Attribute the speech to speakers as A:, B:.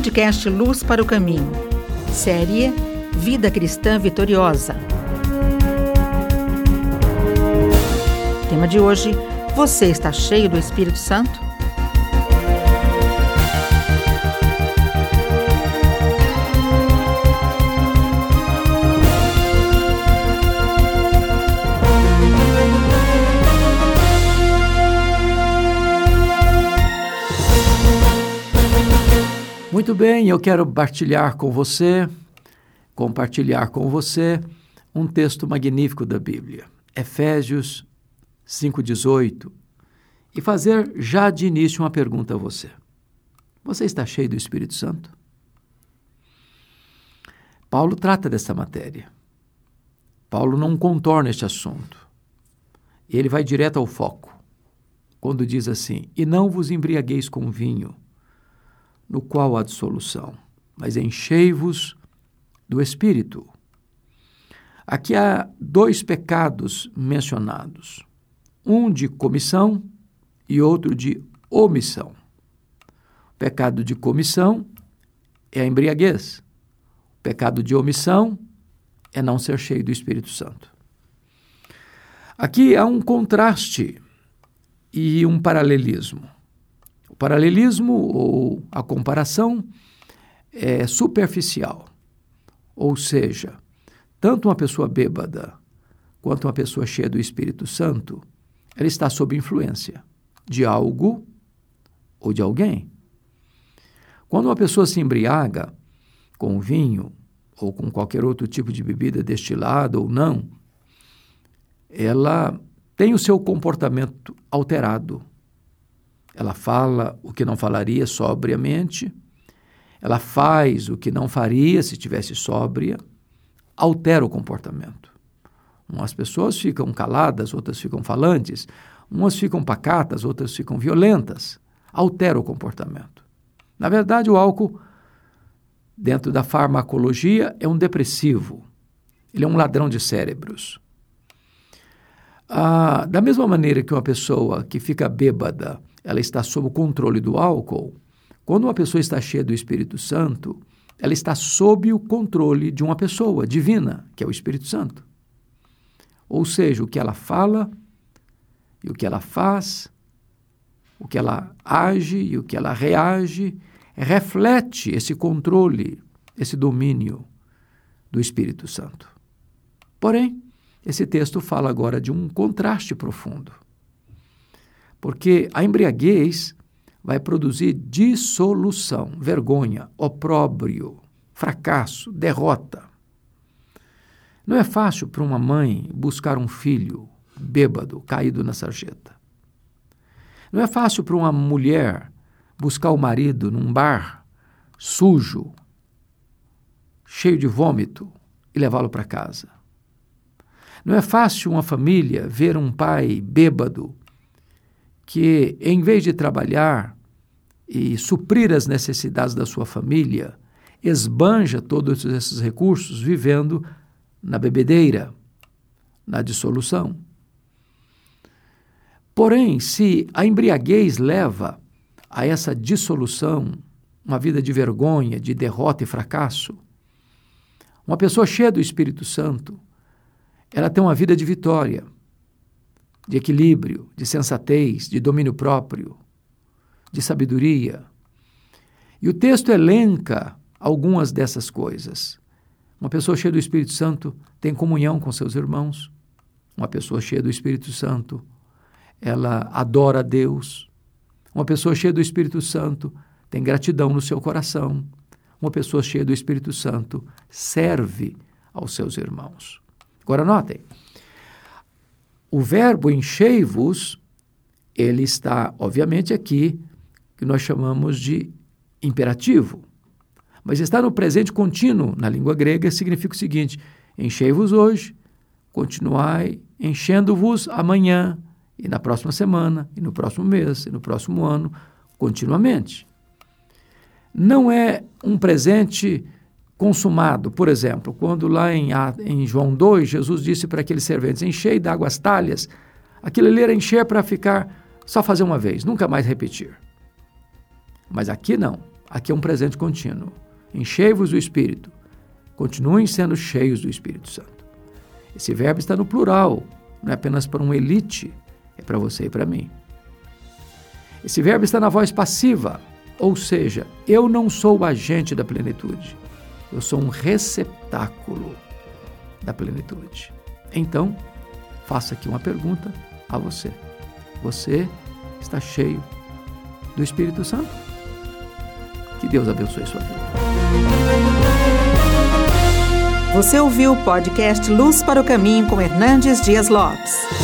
A: Podcast Luz para o Caminho. Série Vida Cristã Vitoriosa. Tema de hoje: Você está cheio do Espírito Santo?
B: Muito bem, eu quero partilhar com você, compartilhar com você um texto magnífico da Bíblia, Efésios 5:18, e fazer já de início uma pergunta a você. Você está cheio do Espírito Santo? Paulo trata dessa matéria. Paulo não contorna este assunto. Ele vai direto ao foco, quando diz assim: E não vos embriagueis com vinho no qual há dissolução, mas enchei-vos do Espírito. Aqui há dois pecados mencionados: um de comissão e outro de omissão. O pecado de comissão é a embriaguez. O pecado de omissão é não ser cheio do Espírito Santo. Aqui há um contraste e um paralelismo paralelismo ou a comparação é superficial. Ou seja, tanto uma pessoa bêbada quanto uma pessoa cheia do Espírito Santo, ela está sob influência de algo ou de alguém. Quando uma pessoa se embriaga com vinho ou com qualquer outro tipo de bebida destilada ou não, ela tem o seu comportamento alterado ela fala o que não falaria sobriamente, ela faz o que não faria se tivesse sóbria, altera o comportamento. Umas pessoas ficam caladas, outras ficam falantes, umas ficam pacatas, outras ficam violentas. Altera o comportamento. Na verdade, o álcool, dentro da farmacologia, é um depressivo. Ele é um ladrão de cérebros. Ah, da mesma maneira que uma pessoa que fica bêbada ela está sob o controle do álcool, quando uma pessoa está cheia do Espírito Santo, ela está sob o controle de uma pessoa divina, que é o Espírito Santo. Ou seja, o que ela fala e o que ela faz, o que ela age e o que ela reage, reflete esse controle, esse domínio do Espírito Santo. Porém, esse texto fala agora de um contraste profundo. Porque a embriaguez vai produzir dissolução, vergonha, opróbrio, fracasso, derrota. Não é fácil para uma mãe buscar um filho bêbado, caído na sarjeta. Não é fácil para uma mulher buscar o marido num bar sujo, cheio de vômito e levá-lo para casa. Não é fácil uma família ver um pai bêbado que, em vez de trabalhar e suprir as necessidades da sua família, esbanja todos esses recursos vivendo na bebedeira, na dissolução. Porém, se a embriaguez leva a essa dissolução, uma vida de vergonha, de derrota e fracasso, uma pessoa cheia do Espírito Santo, ela tem uma vida de vitória de equilíbrio, de sensatez, de domínio próprio, de sabedoria. E o texto elenca algumas dessas coisas. Uma pessoa cheia do Espírito Santo tem comunhão com seus irmãos. Uma pessoa cheia do Espírito Santo, ela adora a Deus. Uma pessoa cheia do Espírito Santo tem gratidão no seu coração. Uma pessoa cheia do Espírito Santo serve aos seus irmãos. Agora notem, o verbo enchei-vos, ele está, obviamente, aqui, que nós chamamos de imperativo. Mas está no presente contínuo, na língua grega, significa o seguinte: enchei-vos hoje, continuai enchendo-vos amanhã, e na próxima semana, e no próximo mês, e no próximo ano, continuamente. Não é um presente consumado. Por exemplo, quando lá em, em João 2, Jesus disse para aqueles serventes: enchei d'água as talhas, aquilo ali era encher para ficar, só fazer uma vez, nunca mais repetir. Mas aqui não. Aqui é um presente contínuo. Enchei-vos do Espírito. Continuem sendo cheios do Espírito Santo. Esse verbo está no plural, não é apenas para uma elite, é para você e para mim. Esse verbo está na voz passiva, ou seja, eu não sou o agente da plenitude, eu sou um receptáculo da plenitude. Então, faço aqui uma pergunta a você. Você está cheio do Espírito Santo? Que Deus abençoe sua vida.
A: Você ouviu o podcast Luz para o Caminho com Hernandes Dias Lopes.